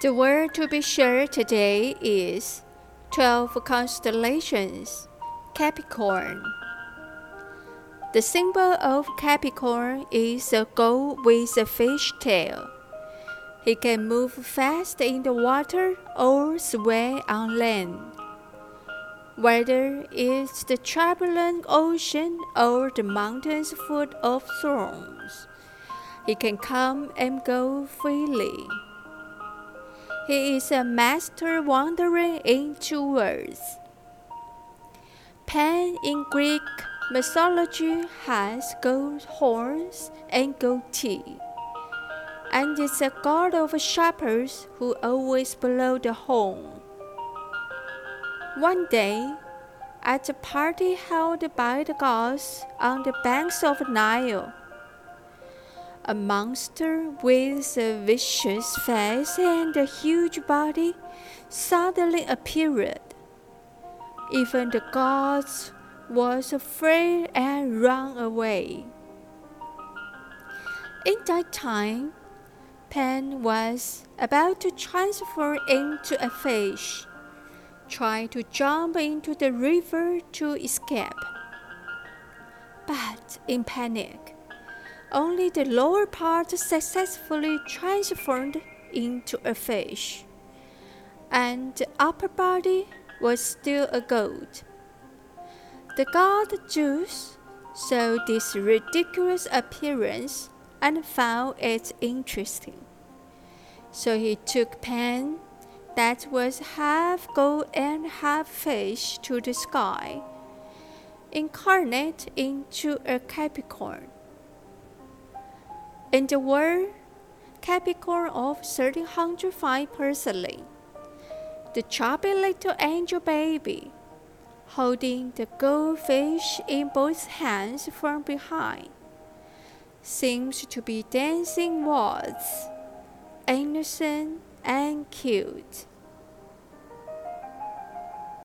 The word to be shared today is 12 constellations, Capricorn. The symbol of Capricorn is a gull with a fish tail. He can move fast in the water or sway on land. Whether it's the turbulent ocean or the mountains full of thorns, he can come and go freely. He is a master wandering in two worlds. Pan in Greek mythology has gold horns and gold teeth, and is a god of shepherds who always blow the horn. One day, at a party held by the gods on the banks of Nile, a monster with a vicious face and a huge body suddenly appeared. Even the gods was afraid and ran away. In that time, Pan was about to transform into a fish, trying to jump into the river to escape. But in panic, only the lower part successfully transformed into a fish, and the upper body was still a goat. The god Zeus saw this ridiculous appearance and found it interesting. So he took Pan, that was half goat and half fish, to the sky, incarnate into a Capricorn. In the world, Capricorn of 1305 Personally, the chubby little angel baby, holding the goldfish in both hands from behind, seems to be dancing waltz, innocent and cute.